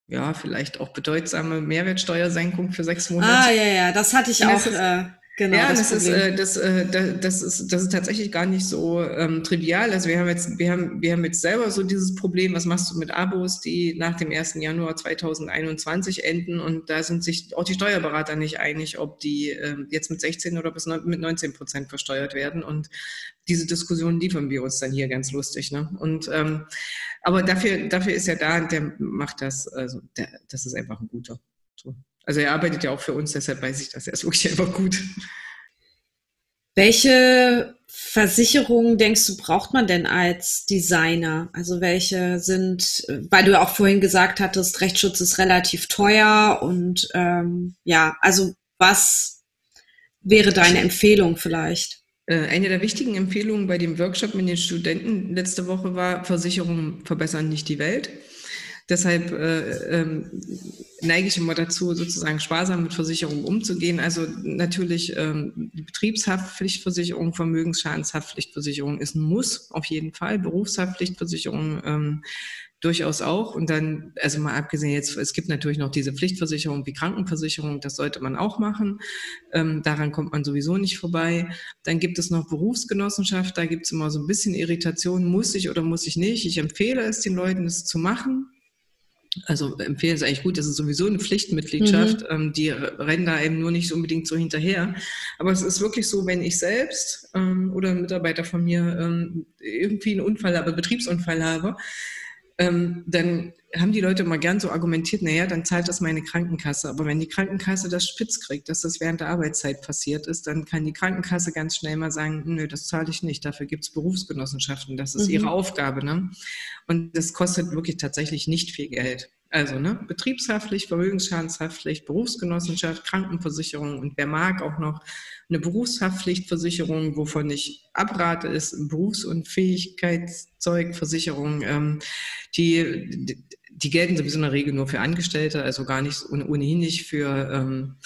ja, vielleicht auch bedeutsame Mehrwertsteuersenkung für sechs Monate. Ah, ja, ja, das hatte ich auch. Äh, Genau, ja, das, das ist, äh, das, äh, das, ist, das ist tatsächlich gar nicht so ähm, trivial. Also wir haben jetzt, wir haben, wir haben jetzt selber so dieses Problem, was machst du mit Abos, die nach dem 1. Januar 2021 enden und da sind sich auch die Steuerberater nicht einig, ob die äh, jetzt mit 16 oder bis mit 19 Prozent versteuert werden. Und diese Diskussion liefern wir uns dann hier ganz lustig. Ne? Und ähm, aber dafür, dafür ist er da und der macht das, also der, das ist einfach ein guter. So. Also er arbeitet ja auch für uns, deshalb weiß ich das. Er ist wirklich einfach gut. Welche Versicherungen denkst du, braucht man denn als Designer? Also welche sind, weil du ja auch vorhin gesagt hattest, Rechtsschutz ist relativ teuer und ähm, ja, also was wäre deine Empfehlung vielleicht? Äh, eine der wichtigen Empfehlungen bei dem Workshop mit den Studenten letzte Woche war, Versicherungen verbessern nicht die Welt. Deshalb äh, ähm, neige ich immer dazu, sozusagen sparsam mit Versicherungen umzugehen. Also natürlich ähm, die Betriebshaftpflichtversicherung, Vermögensschadenshaftpflichtversicherung ist ein Muss, auf jeden Fall. Berufshaftpflichtversicherung ähm, durchaus auch. Und dann, also mal abgesehen jetzt, es gibt natürlich noch diese Pflichtversicherung wie Krankenversicherung, das sollte man auch machen. Ähm, daran kommt man sowieso nicht vorbei. Dann gibt es noch Berufsgenossenschaft, da gibt es immer so ein bisschen Irritation, muss ich oder muss ich nicht. Ich empfehle es den Leuten, es zu machen. Also empfehlen es eigentlich gut, das ist sowieso eine Pflichtmitgliedschaft. Mhm. Ähm, die rennen da eben nur nicht so unbedingt so hinterher. Aber es ist wirklich so, wenn ich selbst ähm, oder ein Mitarbeiter von mir ähm, irgendwie einen Unfall habe, Betriebsunfall habe, ähm, dann haben die Leute immer gern so argumentiert, naja, dann zahlt das meine Krankenkasse. Aber wenn die Krankenkasse das spitz kriegt, dass das während der Arbeitszeit passiert ist, dann kann die Krankenkasse ganz schnell mal sagen, nö, das zahle ich nicht, dafür gibt es Berufsgenossenschaften, das ist mhm. ihre Aufgabe. Ne? Und das kostet wirklich tatsächlich nicht viel Geld. Also ne, Betriebshaftpflicht, Vermögensschadenshaftpflicht, Berufsgenossenschaft, Krankenversicherung und wer mag auch noch eine Berufshaftpflichtversicherung, wovon ich abrate, ist Berufsunfähigkeitszeugversicherung. Ähm, die, die gelten sowieso in der Regel nur für Angestellte, also gar nicht ohnehin nicht für ähm,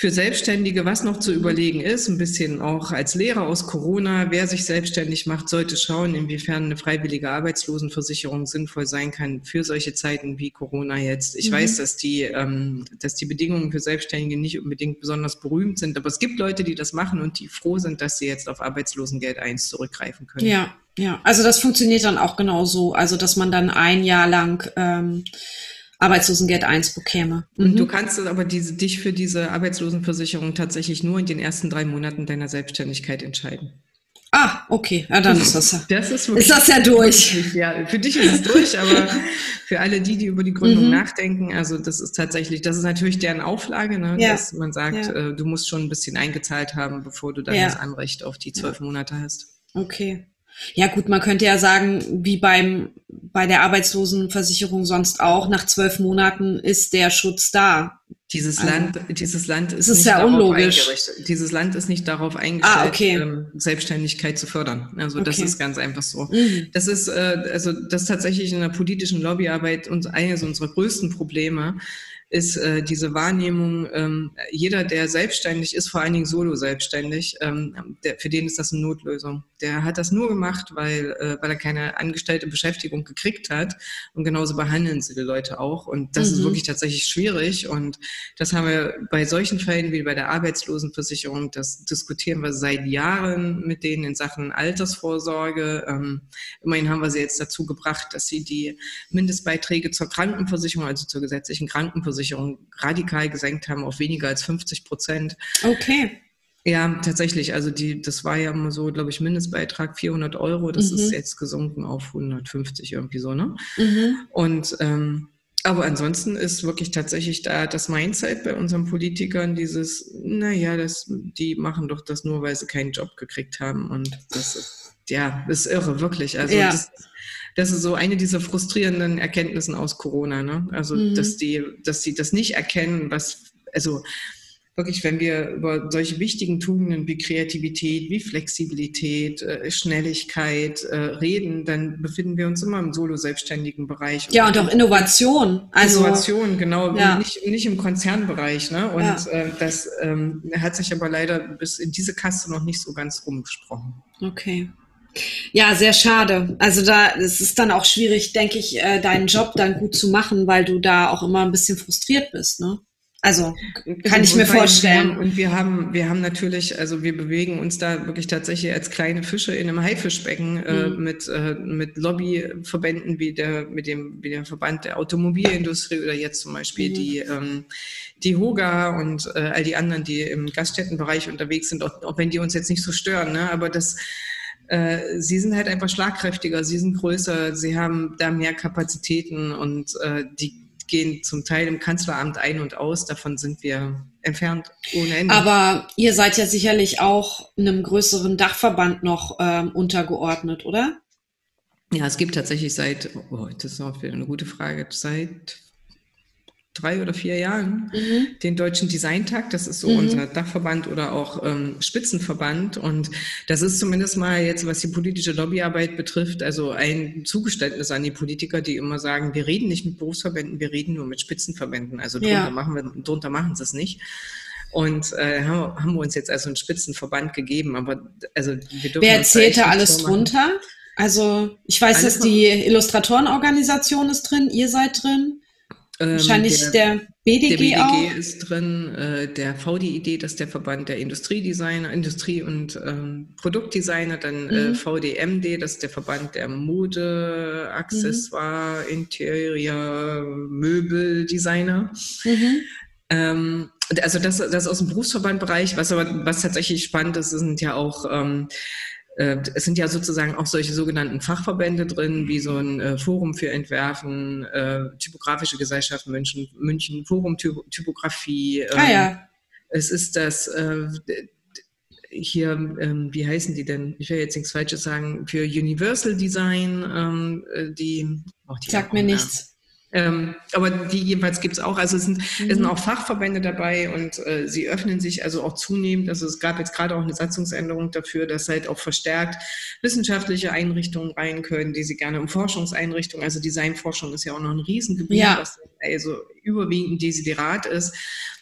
für Selbstständige, was noch zu überlegen ist, ein bisschen auch als Lehrer aus Corona, wer sich selbstständig macht, sollte schauen, inwiefern eine freiwillige Arbeitslosenversicherung sinnvoll sein kann für solche Zeiten wie Corona jetzt. Ich mhm. weiß, dass die, ähm, dass die Bedingungen für Selbstständige nicht unbedingt besonders berühmt sind, aber es gibt Leute, die das machen und die froh sind, dass sie jetzt auf Arbeitslosengeld 1 zurückgreifen können. Ja, ja. Also das funktioniert dann auch genauso. Also dass man dann ein Jahr lang ähm, Arbeitslosengeld 1 bekäme. Mhm. Du kannst aber diese, dich für diese Arbeitslosenversicherung tatsächlich nur in den ersten drei Monaten deiner Selbstständigkeit entscheiden. Ah, okay, ja, dann ist das, das ist, ist das ja durch. Wirklich, ja, für dich ist es durch, aber <laughs> für alle die, die über die Gründung mhm. nachdenken, also das ist tatsächlich, das ist natürlich deren Auflage, ne, ja. dass man sagt, ja. äh, du musst schon ein bisschen eingezahlt haben, bevor du dann ja. das Anrecht auf die zwölf Monate hast. Okay. Ja gut, man könnte ja sagen, wie beim bei der Arbeitslosenversicherung sonst auch, nach zwölf Monaten ist der Schutz da. Dieses also, Land, dieses Land ist, ist nicht ja unlogisch. Dieses Land ist nicht darauf eingestellt, ah, okay. ähm, Selbstständigkeit zu fördern. Also okay. das ist ganz einfach so. Mhm. Das ist äh, also das ist tatsächlich in der politischen Lobbyarbeit uns eines unserer größten Probleme ist äh, diese Wahrnehmung, ähm, jeder, der selbstständig ist, vor allen Dingen solo selbstständig, ähm, der, für den ist das eine Notlösung. Der hat das nur gemacht, weil, äh, weil er keine angestellte Beschäftigung gekriegt hat. Und genauso behandeln sie die Leute auch. Und das mhm. ist wirklich tatsächlich schwierig. Und das haben wir bei solchen Fällen wie bei der Arbeitslosenversicherung, das diskutieren wir seit Jahren mit denen in Sachen Altersvorsorge. Ähm, immerhin haben wir sie jetzt dazu gebracht, dass sie die Mindestbeiträge zur Krankenversicherung, also zur gesetzlichen Krankenversicherung, Krankenversicherung radikal gesenkt haben auf weniger als 50 Prozent. Okay. Ja, tatsächlich. Also die, das war ja immer so, glaube ich, Mindestbeitrag 400 Euro. Das mhm. ist jetzt gesunken auf 150 irgendwie so, ne? Mhm. Und ähm, aber ansonsten ist wirklich tatsächlich da das Mindset bei unseren Politikern dieses, naja, das, die machen doch das nur, weil sie keinen Job gekriegt haben. Und das ist, ja, ist irre, wirklich. Also ja. das, das ist so eine dieser frustrierenden Erkenntnissen aus Corona, ne? Also, mhm. dass die, dass sie das nicht erkennen, was, also wirklich, wenn wir über solche wichtigen Tugenden wie Kreativität, wie Flexibilität, äh, Schnelligkeit äh, reden, dann befinden wir uns immer im solo-selbstständigen Bereich. Ja, und auch Innovation. Also, Innovation, genau, ja. nicht, nicht im Konzernbereich. Ne? Und ja. äh, das ähm, hat sich aber leider bis in diese Kaste noch nicht so ganz rumgesprochen. Okay. Ja, sehr schade. Also da es ist dann auch schwierig, denke ich, äh, deinen Job dann gut zu machen, weil du da auch immer ein bisschen frustriert bist, ne? Also kann ich mir vorstellen. Und wir haben, wir haben natürlich, also wir bewegen uns da wirklich tatsächlich als kleine Fische in einem Haifischbecken äh, mhm. mit, äh, mit Lobbyverbänden wie der, mit dem, wie der Verband der Automobilindustrie oder jetzt zum Beispiel mhm. die, ähm, die Hoga und äh, all die anderen, die im Gaststättenbereich unterwegs sind, auch, auch wenn die uns jetzt nicht so stören, ne? Aber das äh, sie sind halt einfach schlagkräftiger, sie sind größer, sie haben da mehr Kapazitäten und äh, die gehen zum Teil im Kanzleramt ein und aus. Davon sind wir entfernt ohne Ende. Aber ihr seid ja sicherlich auch einem größeren Dachverband noch ähm, untergeordnet, oder? Ja, es gibt tatsächlich seit, oh, das ist auch wieder eine gute Frage, seit drei oder vier Jahren mhm. den Deutschen Designtag. Das ist so mhm. unser Dachverband oder auch ähm, Spitzenverband. Und das ist zumindest mal jetzt, was die politische Lobbyarbeit betrifft, also ein Zugeständnis an die Politiker, die immer sagen, wir reden nicht mit Berufsverbänden, wir reden nur mit Spitzenverbänden. Also drunter ja. machen wir, drunter machen sie es nicht. Und äh, haben, wir uns jetzt also einen Spitzenverband gegeben. Aber also wir dürfen Wer zählt da alles drunter? Also ich weiß, alles dass die Illustratorenorganisation ist drin, ihr seid drin. Ähm, Wahrscheinlich der, der, BDG, der BDG auch. ist drin, äh, der VDID, das ist der Verband der Industriedesigner, Industrie- und ähm, Produktdesigner, dann äh, mhm. äh, VDMD, das ist der Verband der Mode, Accessoire, mhm. Interior, Möbeldesigner. Mhm. Ähm, also das, das aus dem Berufsverbandbereich, was aber was tatsächlich spannend ist, sind ja auch ähm, äh, es sind ja sozusagen auch solche sogenannten Fachverbände drin, wie so ein äh, Forum für Entwerfen, äh, Typografische Gesellschaft München, München Forum Typografie. Ähm, ah ja. Es ist das äh, hier, ähm, wie heißen die denn? Ich will jetzt nichts Falsches sagen, für Universal Design, ähm, äh, die, oh, die Sagt mir nichts. Ähm, aber die jedenfalls gibt es auch. Also es sind, mhm. es sind auch Fachverbände dabei und äh, sie öffnen sich also auch zunehmend. Also es gab jetzt gerade auch eine Satzungsänderung dafür, dass halt auch verstärkt wissenschaftliche Einrichtungen rein können, die sie gerne um Forschungseinrichtungen, also Designforschung ist ja auch noch ein Riesengebiet, ja. was also überwiegend Desiderat ist.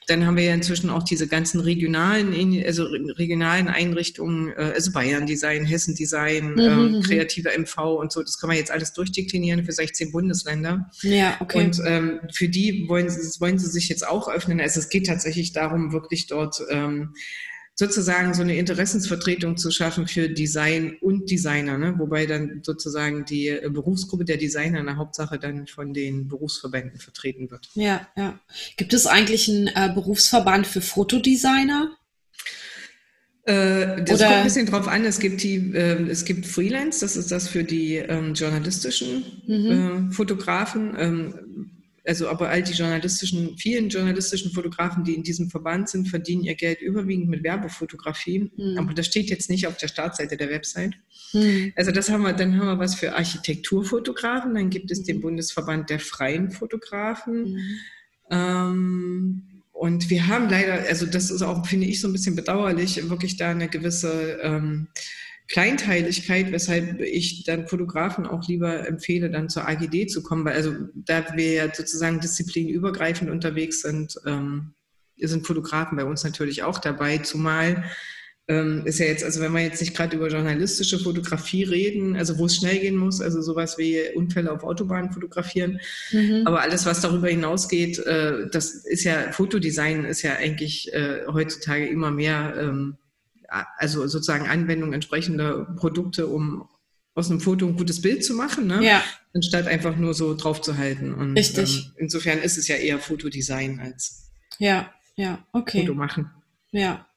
Dann haben wir ja inzwischen auch diese ganzen regionalen, also regionalen Einrichtungen, äh, also Bayern Design, Hessen Design, mhm, ähm, mhm. kreative MV und so. Das kann man jetzt alles durchdeklinieren für 16 Bundesländer. Ja, okay. Und ähm, für die wollen sie, wollen sie sich jetzt auch öffnen. Also es geht tatsächlich darum, wirklich dort ähm, sozusagen so eine Interessensvertretung zu schaffen für Design und Designer, ne? wobei dann sozusagen die äh, Berufsgruppe der Designer in der Hauptsache dann von den Berufsverbänden vertreten wird. Ja, ja. Gibt es eigentlich einen äh, Berufsverband für Fotodesigner? Äh, das Oder? kommt ein bisschen drauf an. Es gibt die, äh, es gibt Freelance, das ist das für die ähm, journalistischen mhm. äh, Fotografen. Ähm, also aber all die journalistischen, vielen journalistischen Fotografen, die in diesem Verband sind, verdienen ihr Geld überwiegend mit Werbefotografie. Mhm. Aber das steht jetzt nicht auf der Startseite der Website. Mhm. Also das haben wir, dann haben wir was für Architekturfotografen, dann gibt es den hm. Bundesverband der freien Fotografen. Mhm. Ähm, und wir haben leider, also das ist auch, finde ich, so ein bisschen bedauerlich, wirklich da eine gewisse ähm, Kleinteiligkeit, weshalb ich dann Fotografen auch lieber empfehle, dann zur AGD zu kommen, weil also da wir ja sozusagen disziplinübergreifend unterwegs sind, ähm, sind Fotografen bei uns natürlich auch dabei, zumal ähm, ist ja jetzt, also wenn wir jetzt nicht gerade über journalistische Fotografie reden, also wo es schnell gehen muss, also sowas wie Unfälle auf Autobahnen fotografieren, mhm. aber alles, was darüber hinausgeht, äh, das ist ja, Fotodesign ist ja eigentlich äh, heutzutage immer mehr ähm, also sozusagen Anwendung entsprechender Produkte, um aus einem Foto ein gutes Bild zu machen, ne? ja. anstatt einfach nur so drauf zu halten. Und, Richtig. Ähm, insofern ist es ja eher Fotodesign als ja, ja, okay. Foto machen. Ja.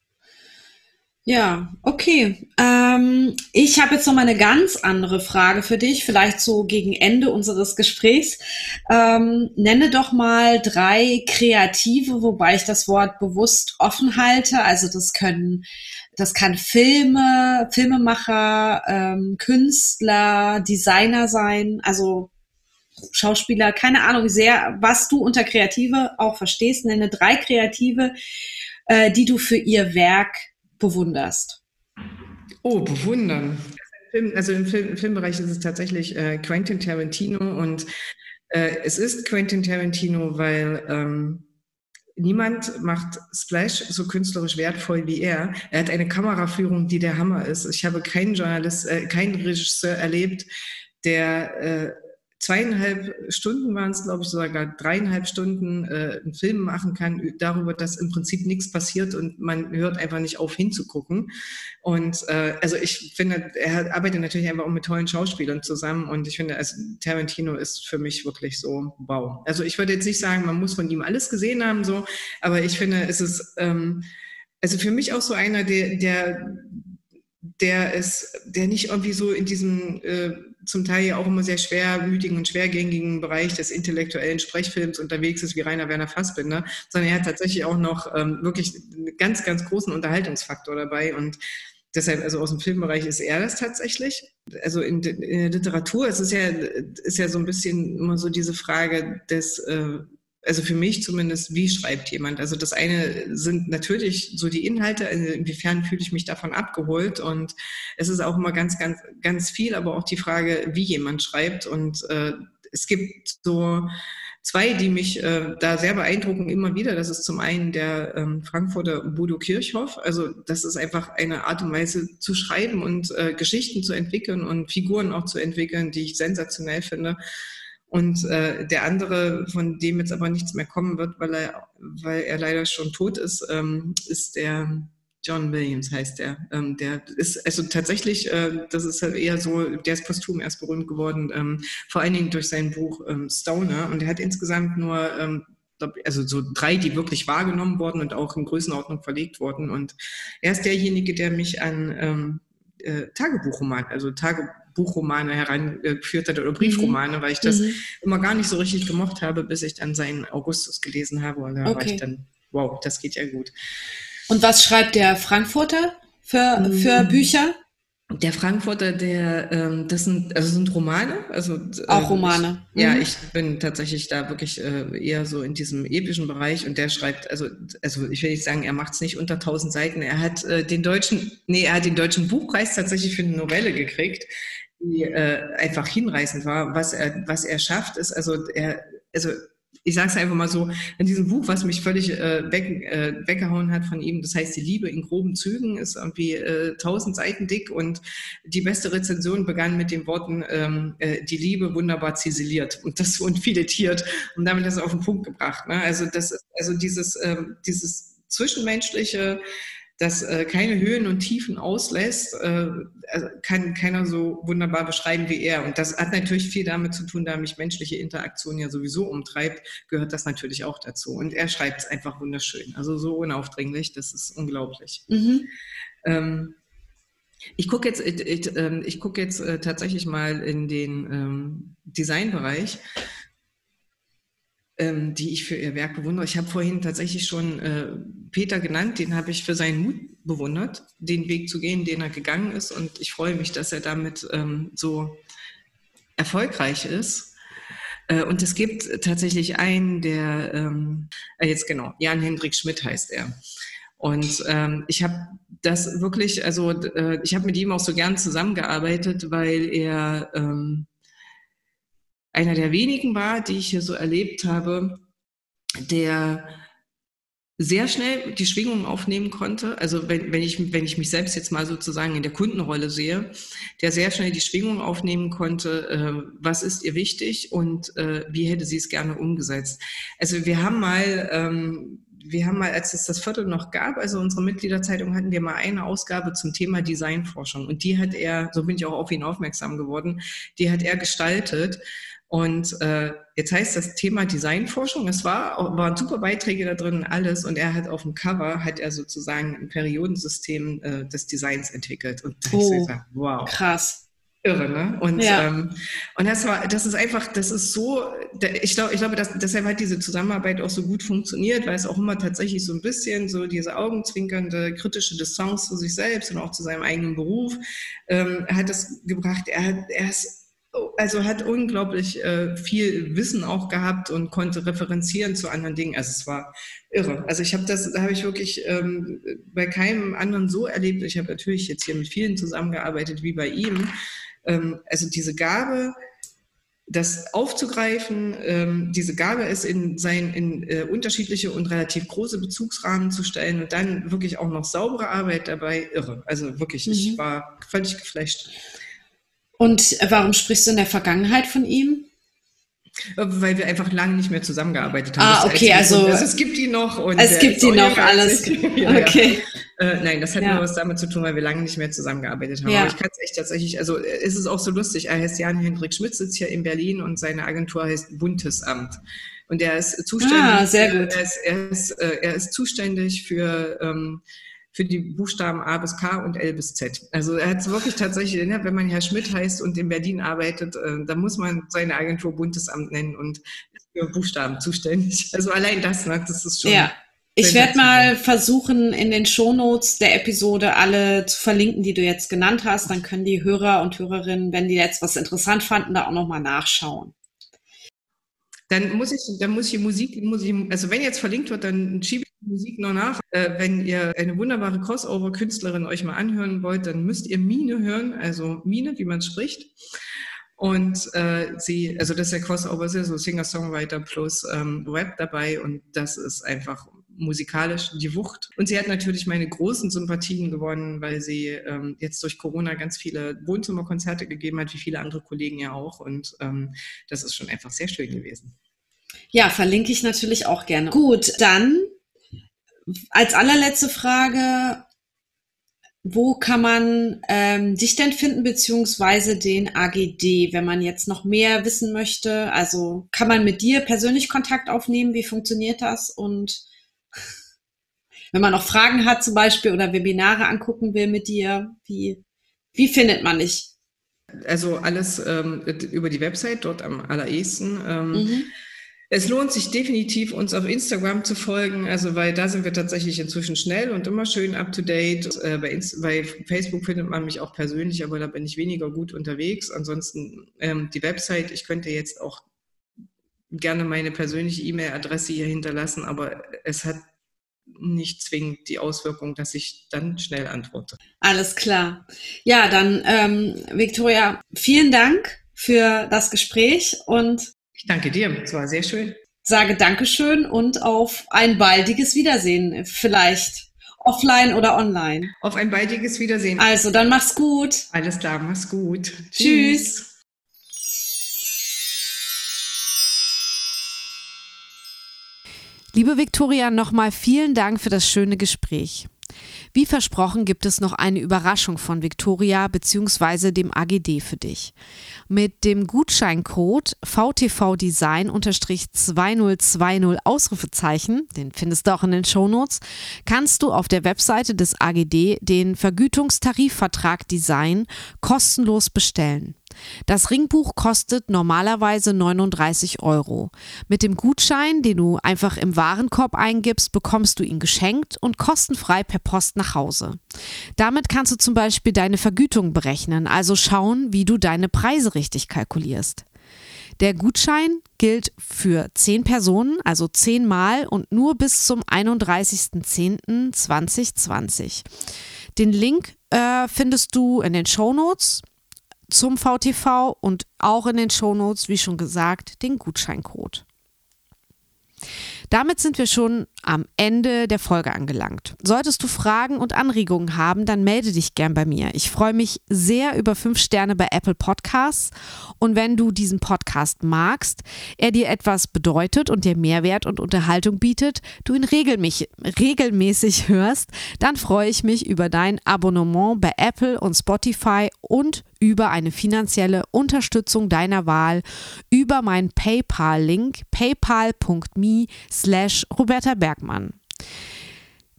Ja, okay. Ähm, ich habe jetzt noch mal eine ganz andere Frage für dich, vielleicht so gegen Ende unseres Gesprächs. Ähm, nenne doch mal drei Kreative, wobei ich das Wort bewusst offen halte. Also das können das kann Filme, Filmemacher, ähm, Künstler, Designer sein, also Schauspieler, keine Ahnung sehr, was du unter Kreative auch verstehst. Nenne drei Kreative, äh, die du für ihr Werk bewunderst. Oh, bewundern. Also im, Film, im Filmbereich ist es tatsächlich äh, Quentin Tarantino und äh, es ist Quentin Tarantino, weil ähm, Niemand macht Splash so künstlerisch wertvoll wie er. Er hat eine Kameraführung, die der Hammer ist. Ich habe keinen Journalist, äh, keinen Regisseur erlebt, der äh, zweieinhalb Stunden waren es, glaube ich, sogar dreieinhalb Stunden äh, einen Film machen kann darüber, dass im Prinzip nichts passiert und man hört einfach nicht auf hinzugucken. Und äh, also ich finde, er arbeitet natürlich einfach auch mit tollen Schauspielern zusammen und ich finde, also Tarantino ist für mich wirklich so wow. Also ich würde jetzt nicht sagen, man muss von ihm alles gesehen haben, so, aber ich finde, es ist ähm, also für mich auch so einer, der, der der ist, der nicht irgendwie so in diesem äh, zum Teil ja auch immer sehr schwermütigen und schwergängigen Bereich des intellektuellen Sprechfilms unterwegs ist wie Rainer Werner Fassbinder, sondern er hat tatsächlich auch noch ähm, wirklich einen ganz, ganz großen Unterhaltungsfaktor dabei und Deshalb, also aus dem Filmbereich ist er das tatsächlich. Also in, in der Literatur ist es ja, ist ja so ein bisschen immer so diese Frage des, äh, also für mich zumindest, wie schreibt jemand? Also das eine sind natürlich so die Inhalte, also inwiefern fühle ich mich davon abgeholt und es ist auch immer ganz, ganz, ganz viel, aber auch die Frage, wie jemand schreibt und äh, es gibt so zwei, die mich äh, da sehr beeindrucken immer wieder. Das ist zum einen der ähm, Frankfurter Bodo Kirchhoff. Also das ist einfach eine Art und Weise zu schreiben und äh, Geschichten zu entwickeln und Figuren auch zu entwickeln, die ich sensationell finde. Und äh, der andere, von dem jetzt aber nichts mehr kommen wird, weil er, weil er leider schon tot ist, ähm, ist der John Williams heißt der. Ähm, der ist also tatsächlich, äh, das ist halt eher so, der ist posthum erst berühmt geworden, ähm, vor allen Dingen durch sein Buch ähm, Stoner. Und er hat insgesamt nur ähm, also so drei, die wirklich wahrgenommen wurden und auch in Größenordnung verlegt wurden. Und er ist derjenige, der mich an ähm, äh, Tagebuchroman, also Tagebuch Buchromane herangeführt hat oder Briefromane, weil ich das mhm. immer gar nicht so richtig gemocht habe, bis ich dann seinen Augustus gelesen habe und da okay. war ich dann, wow, das geht ja gut. Und was schreibt der Frankfurter für, für mhm. Bücher? der Frankfurter, der, ähm, das sind, also sind Romane, also auch Romane. Ich, mhm. Ja, ich bin tatsächlich da wirklich äh, eher so in diesem epischen Bereich und der schreibt, also, also ich will nicht sagen, er macht es nicht unter 1000 Seiten. Er hat äh, den deutschen, nee, er hat den deutschen Buchpreis tatsächlich für eine Novelle gekriegt, die äh, einfach hinreißend war. Was er, was er schafft, ist, also er, also ich sage es einfach mal so, in diesem Buch, was mich völlig äh, weg, äh, weggehauen hat von ihm, das heißt Die Liebe in groben Zügen, ist irgendwie äh, tausend Seiten dick und die beste Rezension begann mit den Worten, ähm, äh, die Liebe wunderbar ziseliert und das und filetiert und damit das auf den Punkt gebracht. Ne? Also das ist, also dieses, ähm, dieses zwischenmenschliche, das äh, keine Höhen und Tiefen auslässt, äh, also kann keiner so wunderbar beschreiben wie er. Und das hat natürlich viel damit zu tun, da mich menschliche Interaktion ja sowieso umtreibt, gehört das natürlich auch dazu. Und er schreibt es einfach wunderschön, also so unaufdringlich, das ist unglaublich. Mhm. Ähm, ich gucke jetzt, ich, ich, ähm, ich guck jetzt äh, tatsächlich mal in den ähm, Designbereich ähm, die ich für ihr Werk bewundere. Ich habe vorhin tatsächlich schon äh, Peter genannt, den habe ich für seinen Mut bewundert, den Weg zu gehen, den er gegangen ist. Und ich freue mich, dass er damit ähm, so erfolgreich ist. Äh, und es gibt tatsächlich einen, der, ähm, äh, jetzt genau, Jan Hendrik Schmidt heißt er. Und ähm, ich habe das wirklich, also äh, ich habe mit ihm auch so gern zusammengearbeitet, weil er ähm, einer der wenigen war, die ich hier so erlebt habe, der sehr schnell die Schwingungen aufnehmen konnte. Also wenn, wenn, ich, wenn ich mich selbst jetzt mal sozusagen in der Kundenrolle sehe, der sehr schnell die Schwingungen aufnehmen konnte, äh, was ist ihr wichtig und äh, wie hätte sie es gerne umgesetzt. Also wir haben mal, ähm, wir haben mal, als es das Viertel noch gab, also unsere Mitgliederzeitung, hatten wir mal eine Ausgabe zum Thema Designforschung. Und die hat er, so bin ich auch auf ihn aufmerksam geworden, die hat er gestaltet. Und äh, jetzt heißt das Thema Designforschung. Es war, waren super Beiträge da drin, alles. Und er hat auf dem Cover hat er sozusagen ein Periodensystem äh, des Designs entwickelt. Und da oh, ich gesagt, wow, krass. Irre, ne? Und, ja. ähm, und das war, das ist einfach, das ist so, ich glaube, ich glaube, dass, deshalb hat diese Zusammenarbeit auch so gut funktioniert, weil es auch immer tatsächlich so ein bisschen so diese augenzwinkernde, kritische Distanz zu sich selbst und auch zu seinem eigenen Beruf ähm, hat es gebracht. Er hat, er ist also hat unglaublich äh, viel Wissen auch gehabt und konnte referenzieren zu anderen Dingen. Also es war irre. Also ich habe das, da habe ich wirklich ähm, bei keinem anderen so erlebt. Ich habe natürlich jetzt hier mit vielen zusammengearbeitet wie bei ihm. Ähm, also diese Gabe, das aufzugreifen, ähm, diese Gabe ist in sein in äh, unterschiedliche und relativ große Bezugsrahmen zu stellen und dann wirklich auch noch saubere Arbeit dabei, irre. Also wirklich, mhm. ich war völlig geflasht. Und warum sprichst du in der Vergangenheit von ihm? Weil wir einfach lange nicht mehr zusammengearbeitet haben. Ah, okay, also, also, es gibt ihn noch. Und es gibt ihn noch, alles. <laughs> ja, okay. Ja. Äh, nein, das hat ja. nur was damit zu tun, weil wir lange nicht mehr zusammengearbeitet haben. Ja. Aber ich kann es echt tatsächlich, also es ist auch so lustig, er heißt Jan-Hendrik Schmidt, sitzt hier in Berlin und seine Agentur heißt Bundesamt. Und er ist zuständig. Ah, sehr gut. Er ist, er ist, äh, er ist zuständig für ähm, für die Buchstaben A bis K und L bis Z. Also er hat es wirklich tatsächlich, ne, wenn man Herr Schmidt heißt und in Berlin arbeitet, äh, dann muss man seine Agentur Bundesamt nennen und ist für Buchstaben zuständig. <laughs> Also allein das, ne, das ist schon. Ja. Ich werde mal versuchen, in den Shownotes der Episode alle zu verlinken, die du jetzt genannt hast. Dann können die Hörer und Hörerinnen, wenn die jetzt was interessant fanden, da auch nochmal nachschauen. Dann muss ich, dann muss ich Musik, muss ich, also wenn jetzt verlinkt wird, dann schiebe Musik noch nach. Äh, wenn ihr eine wunderbare Crossover-Künstlerin euch mal anhören wollt, dann müsst ihr Mine hören, also Mine, wie man spricht. Und äh, sie, also das ist der Crossover, ist ja so Singer-Songwriter plus ähm, Rap dabei und das ist einfach musikalisch die Wucht. Und sie hat natürlich meine großen Sympathien gewonnen, weil sie ähm, jetzt durch Corona ganz viele Wohnzimmerkonzerte gegeben hat, wie viele andere Kollegen ja auch. Und ähm, das ist schon einfach sehr schön gewesen. Ja, verlinke ich natürlich auch gerne. Gut, dann als allerletzte Frage, wo kann man ähm, dich denn finden, beziehungsweise den AGD, wenn man jetzt noch mehr wissen möchte? Also kann man mit dir persönlich Kontakt aufnehmen? Wie funktioniert das? Und <laughs> wenn man noch Fragen hat zum Beispiel oder Webinare angucken will mit dir, wie, wie findet man dich? Also alles ähm, über die Website, dort am allerersten. Ähm, mhm Es lohnt sich definitiv, uns auf Instagram zu folgen, also weil da sind wir tatsächlich inzwischen schnell und immer schön up to date. Äh, bei, bei, Facebook findet man mich auch persönlich, aber da bin ich weniger gut unterwegs. Ansonsten ähm, die Website, ich könnte jetzt auch gerne meine persönliche E-Mail-Adresse hier hinterlassen, aber es hat nicht zwingend die Auswirkung, dass ich dann schnell antworte. Alles klar. Ja, dann ähm, Victoria, vielen Dank für das Gespräch und ich danke dir, es war sehr schön. Sage Dankeschön und auf ein baldiges Wiedersehen, vielleicht offline oder online. Auf ein baldiges Wiedersehen. Also, dann mach's gut. Alles klar, mach's gut. Tschüss. Liebe Viktoria, nochmal vielen Dank für das schöne Gespräch. Wie versprochen gibt es noch eine Überraschung von Victoria bzw. dem AGD für dich. Mit dem Gutscheincode VTVDesign-2020 Ausrufezeichen, den findest du auch in den Shownotes, kannst du auf der Webseite des AGD den Vergütungstarifvertrag Design kostenlos bestellen. Das Ringbuch kostet normalerweise 39 Euro. Mit dem Gutschein, den du einfach im Warenkorb eingibst, bekommst du ihn geschenkt und kostenfrei per Post nach Hause. Damit kannst du zum Beispiel deine Vergütung berechnen, also schauen, wie du deine Preise richtig kalkulierst. Der Gutschein gilt für 10 Personen, also 10 Mal und nur bis zum 31.10.2020. Den Link äh, findest du in den Show Notes zum VTV und auch in den Shownotes, wie schon gesagt, den Gutscheincode. Damit sind wir schon am Ende der Folge angelangt. Solltest du Fragen und Anregungen haben, dann melde dich gern bei mir. Ich freue mich sehr über fünf Sterne bei Apple Podcasts. Und wenn du diesen Podcast magst, er dir etwas bedeutet und dir Mehrwert und Unterhaltung bietet, du ihn regelmäßig hörst, dann freue ich mich über dein Abonnement bei Apple und Spotify und über eine finanzielle Unterstützung deiner Wahl über meinen PayPal-Link paypal.me slash Roberta Bergmann.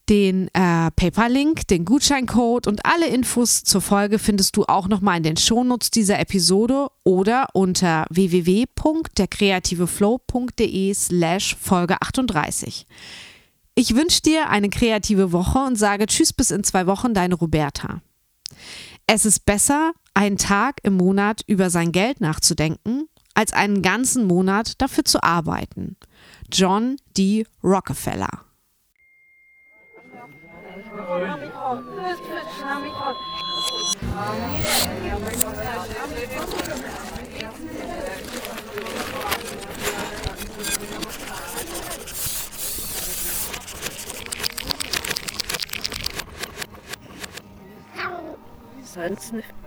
Den äh, PayPal-Link, den Gutscheincode und alle Infos zur Folge findest du auch nochmal in den Shownotes dieser Episode oder unter www.derkreativeflow.de slash Folge 38. Ich wünsche dir eine kreative Woche und sage Tschüss bis in zwei Wochen, deine Roberta. Es ist besser, einen Tag im Monat über sein Geld nachzudenken, als einen ganzen Monat dafür zu arbeiten. John D. Rockefeller. Sonst nicht.